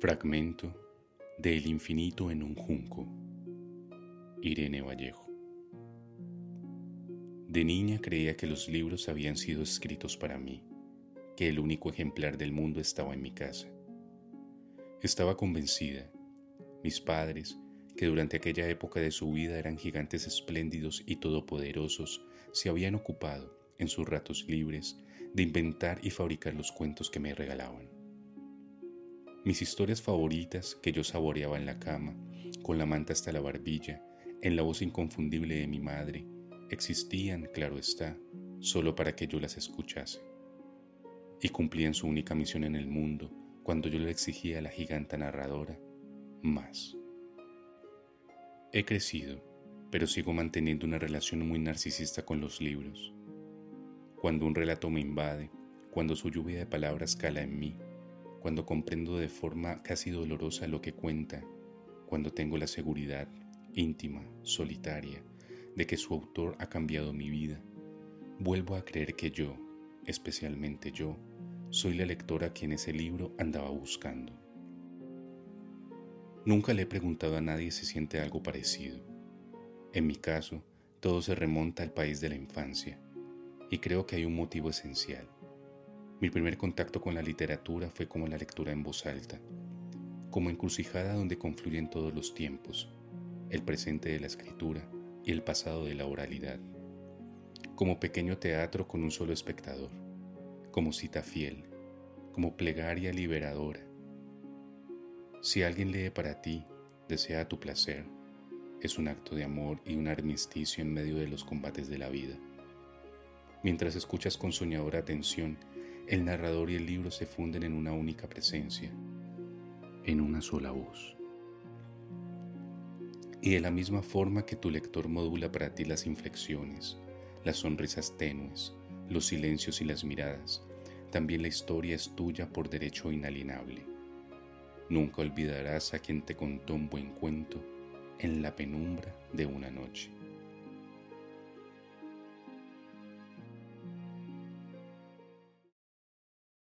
Fragmento de El infinito en un junco. Irene Vallejo. De niña creía que los libros habían sido escritos para mí, que el único ejemplar del mundo estaba en mi casa. Estaba convencida, mis padres, que durante aquella época de su vida eran gigantes espléndidos y todopoderosos, se habían ocupado, en sus ratos libres, de inventar y fabricar los cuentos que me regalaban. Mis historias favoritas que yo saboreaba en la cama, con la manta hasta la barbilla, en la voz inconfundible de mi madre, existían, claro está, solo para que yo las escuchase. Y cumplían su única misión en el mundo cuando yo le exigía a la giganta narradora más. He crecido, pero sigo manteniendo una relación muy narcisista con los libros. Cuando un relato me invade, cuando su lluvia de palabras cala en mí, cuando comprendo de forma casi dolorosa lo que cuenta, cuando tengo la seguridad íntima, solitaria, de que su autor ha cambiado mi vida, vuelvo a creer que yo, especialmente yo, soy la lectora a quien ese libro andaba buscando. Nunca le he preguntado a nadie si siente algo parecido. En mi caso, todo se remonta al país de la infancia, y creo que hay un motivo esencial. Mi primer contacto con la literatura fue como la lectura en voz alta, como encrucijada donde confluyen todos los tiempos, el presente de la escritura y el pasado de la oralidad, como pequeño teatro con un solo espectador, como cita fiel, como plegaria liberadora. Si alguien lee para ti, desea tu placer, es un acto de amor y un armisticio en medio de los combates de la vida. Mientras escuchas con soñadora atención el narrador y el libro se funden en una única presencia, en una sola voz. Y de la misma forma que tu lector modula para ti las inflexiones, las sonrisas tenues, los silencios y las miradas, también la historia es tuya por derecho inalienable. Nunca olvidarás a quien te contó un buen cuento en la penumbra de una noche.